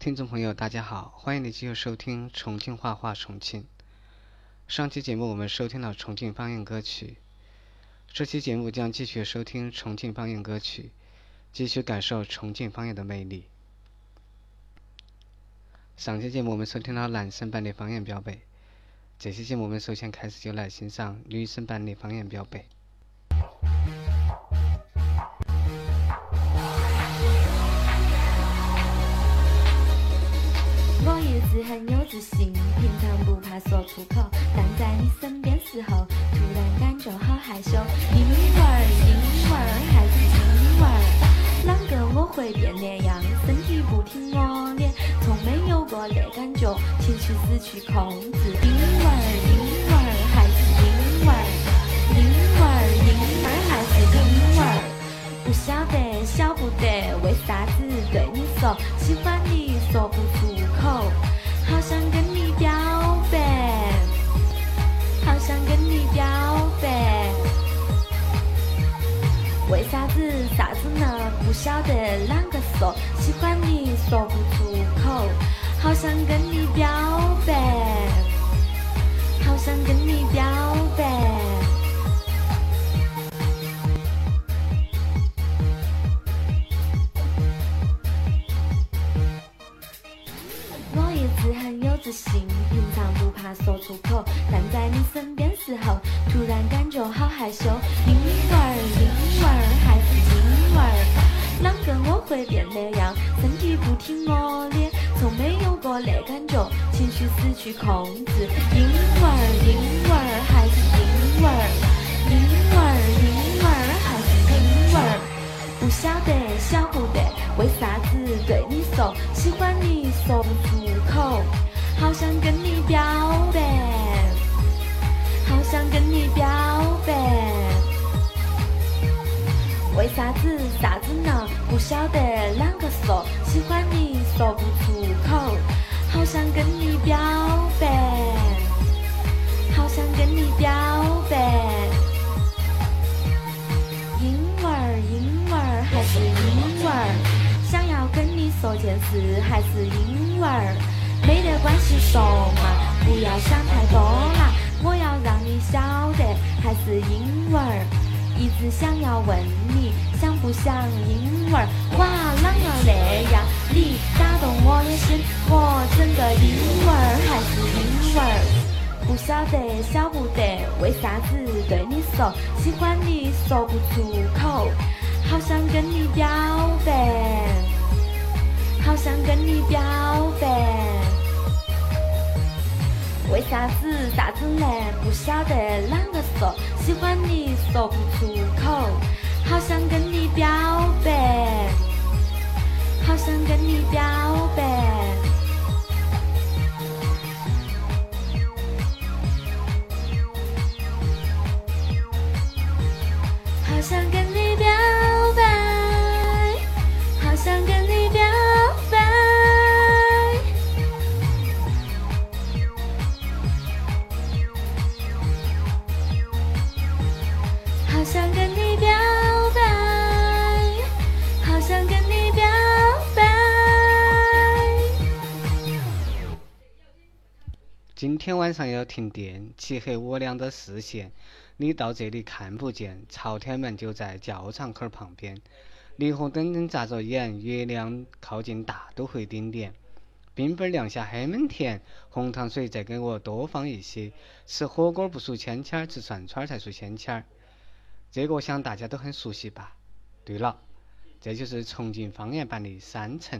听众朋友，大家好，欢迎你继续收听《重庆话话重庆》。上期节目我们收听了重庆方言歌曲，这期节目将继续收听重庆方言歌曲，继续感受重庆方言的魅力。上期节目我们收听了男生版的方言标背，这期节目我们首先开始就来欣赏女生版的方言标背。自信，平常不怕说出口，但在你身边时候，突然感觉好害羞。婴儿，婴儿还是婴儿，啷个我会变那样？身体不听我的，从没有过那感觉，情绪失去控制。婴儿，婴儿还是婴儿，婴儿，婴儿还是婴儿，不晓得，晓不得，为啥子对你说喜欢你，说不出啥子啥子呢？不晓得啷个说，喜欢你说不出口，好想跟你表白，好想跟你表白。我一直很有自信，平常不怕说出口，去失去控制。婴儿，婴儿还是婴儿，婴儿，婴儿还是婴儿。不晓得，晓不得，为啥子对你说喜欢你，说不出口，好想跟你表白，好想跟你表白。为啥子，啥子呢？不晓得啷个说，喜欢你，说不出口，好想跟你表白，好想跟你表白。英文儿，英文儿还是英文儿，想要跟你说件事还是英文儿，没得关系说嘛，不要想太多啦，我要让你晓得还是英文儿，一直想要问你想不想英文儿，哇，啷个那样？你打动我的心，我整个婴儿还是婴儿。不晓得，晓不得，为啥子对你说喜欢你，说不出口，好想跟你表白，好想跟你表白。为啥子，啥子呢？不晓得啷个说喜欢你，说不出口，好想跟你表白，好想跟你表白。好想跟你表白，好想跟你表白。好想跟你表白，好想跟你表白。今天晚上要停电，漆黑我俩的视线，你到这里看不见。朝天门就在教场口旁边，霓虹灯灯眨着眼，月亮靠近大都会顶点。冰粉儿凉下黑闷甜，红糖水再给我多放一些。吃火锅不数签签儿，吃串串儿才数签签儿。这个想大家都很熟悉吧？对了，这就是重庆方言版的《山城》。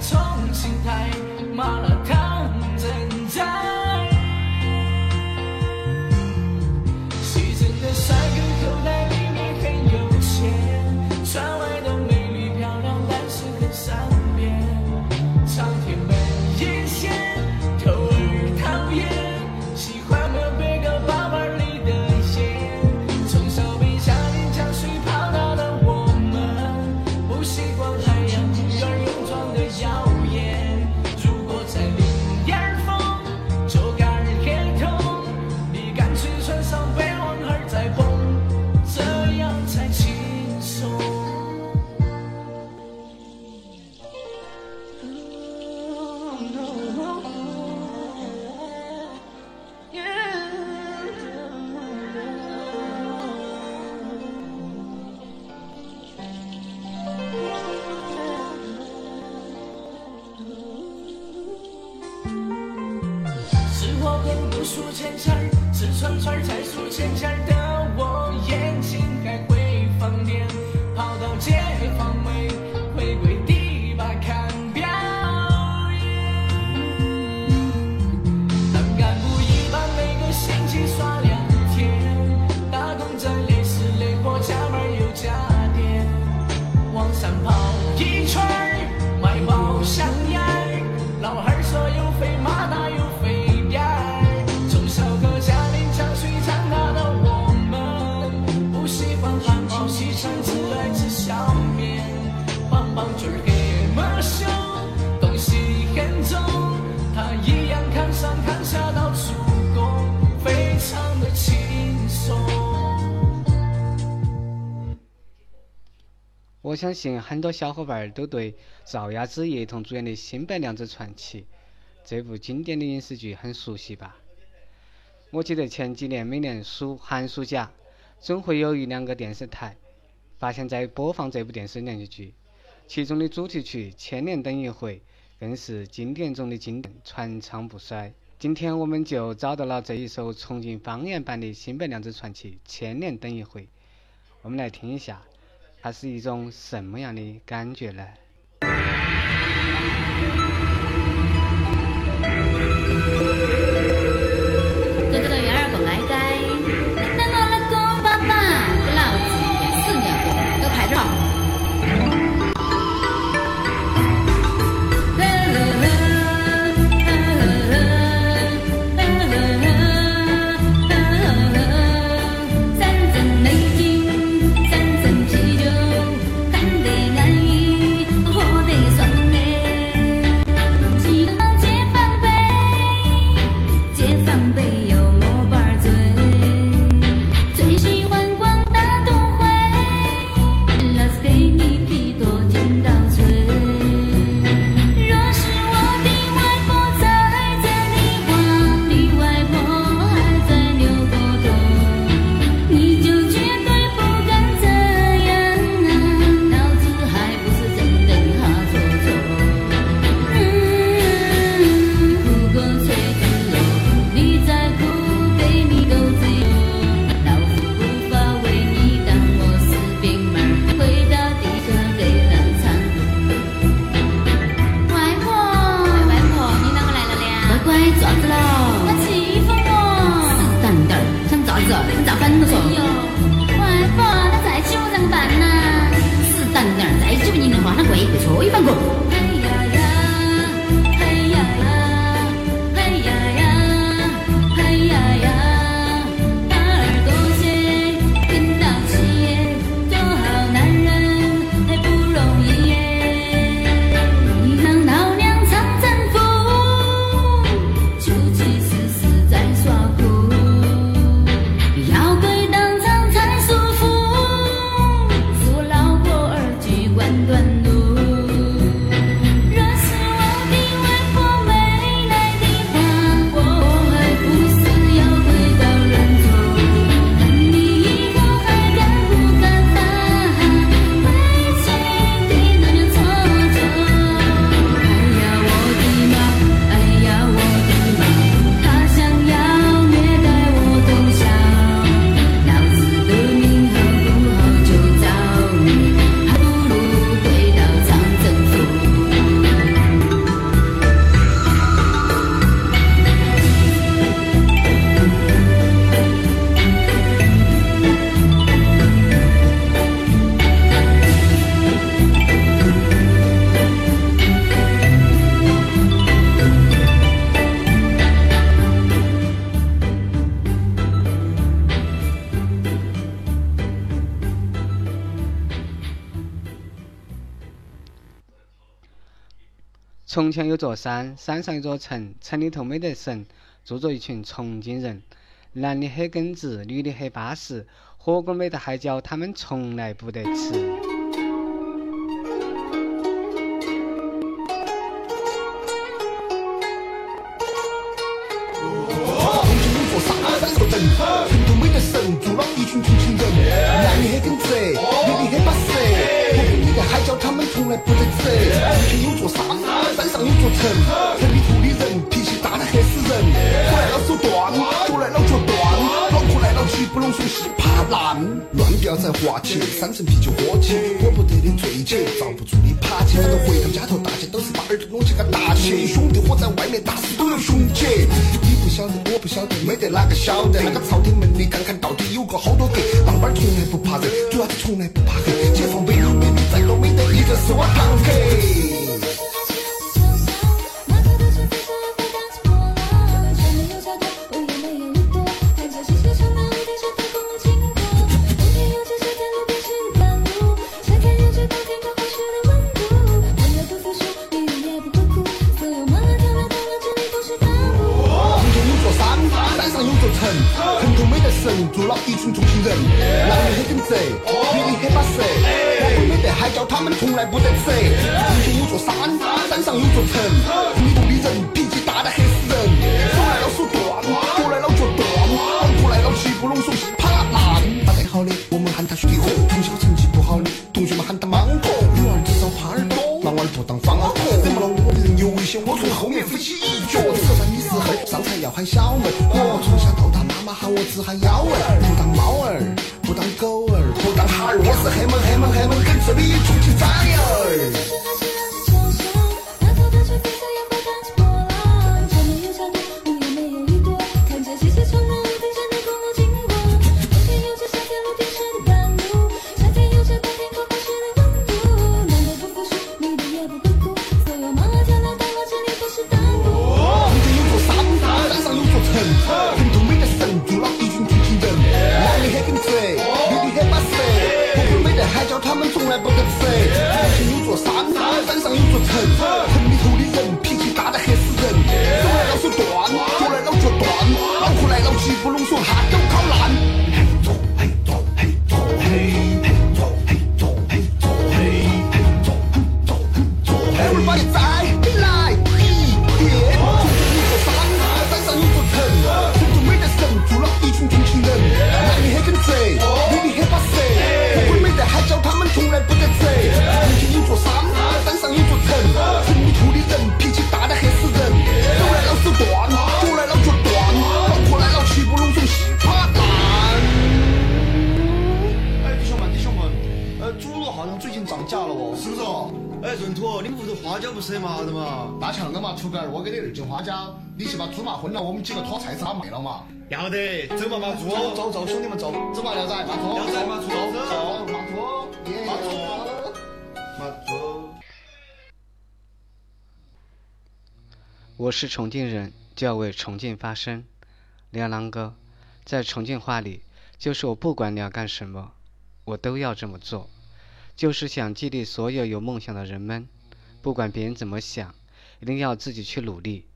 重庆我相信很多小伙伴都对赵雅芝一同主演的新白娘子传奇这部经典的影视剧很熟悉吧，我记得前几年每年暑寒暑假总会有一两个电视台发现在播放这部电视连续剧，其中的主题曲千年等一回更是经典中的经典，传唱不衰。今天我们就找到了这一首重庆方言版的新白娘子传奇千年等一回，我们来听一下。它是一种什么样的感觉呢？从前有座山，山上有座城，城里头没得神，住着一群重庆人。男的很耿直，女的很巴适，火锅没得海椒，他们从来不得吃。重庆有座山，山是个镇，城头没得神，住了一群重庆人。男的很耿直，女的很巴适，火锅里的海椒他们从来不得吃。城，城里住的人脾气大得吓死人，手来了手断，脚来了脚断，脑壳来了气不拢松稀怕烂。乱掉在滑起，三层啤酒喝起，喝不得的醉起，遭不住的爬起，反正回到家头大家都是把耳朵拢起个大起，兄弟伙在外面打死都有兄姐。你不晓得，我不晓得，没得哪个晓得。那个朝天门里看看到底有个好多个，当班从来不怕人，主要是从来不怕黑。解放碑里美女再多没得一个是我堂客。一群重庆人。男人很耿直，女人很巴适，火锅没得海椒，他们从来不得吃。重庆有座山，山上有座城，城里头的人脾气大得吓死人，手来了手断，脚来了脚断，脑壳来了七不拢，手稀怕烂。打得好的我们喊他兄弟伙，从小成绩不好的同学们喊他芒果。女娃儿至少耙耳朵，男娃儿不当放耳朵。惹毛了我的人有危险，我从后面飞起一脚。吃饭的时候上菜要喊小妹，我从小到大喊我只喊幺儿，不当猫儿，不当狗儿，不当哈儿，我是黑猛黑猛黑猛耿直的重庆崽儿。住了一群重庆人。男的很耿直，女的很巴适，火锅没得海椒，他们从来不得吃。曾经有座山，花椒不是很麻的嘛？那强的嘛，出个儿我给你二斤花椒，你去把猪麻昏了，我们几个拖菜市场卖了嘛。要得，走嘛，麻猪，走走，兄弟们走，走嘛，廖仔，马猪，廖仔马猪走走走，马猪，耶马猪马猪。我是重庆人，就要为重庆发声。梁郎哥，在重庆话里，就是我不管你要干什么，我都要这么做，就是想激励所有有梦想的人们，不管别人怎么想，一定要自己去努力。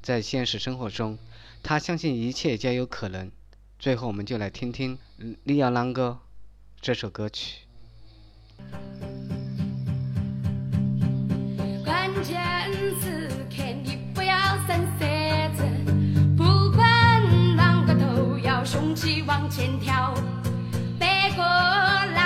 在现实生活中，他相信一切皆有可能。最后，我们就来听听嗯李阳郎哥这首歌曲。关键时刻你不要闪色子，不管啷个都要雄起往前跳。别个啷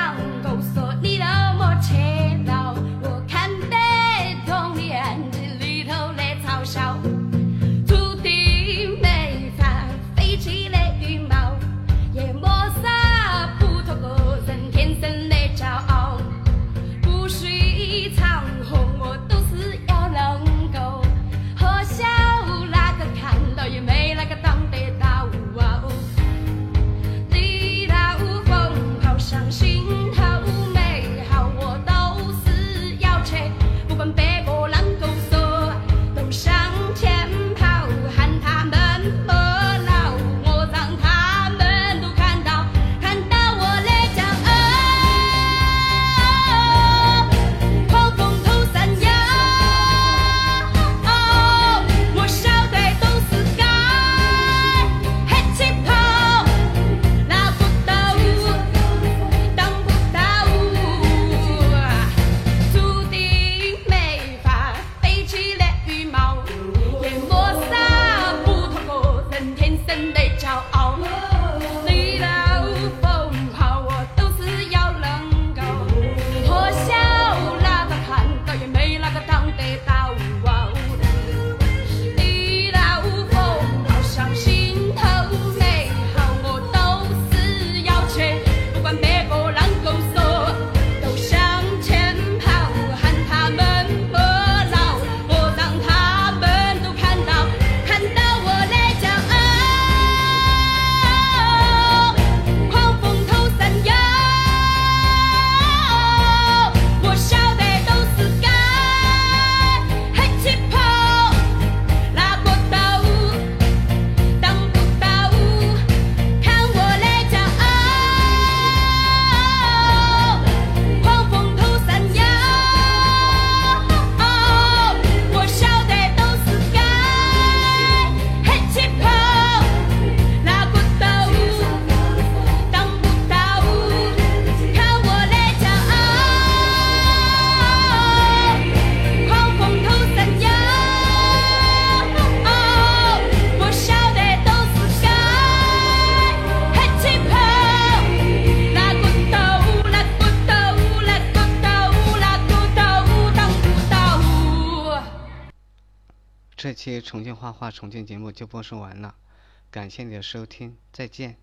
重庆画画重庆节目就播送完了感谢你的收听再见。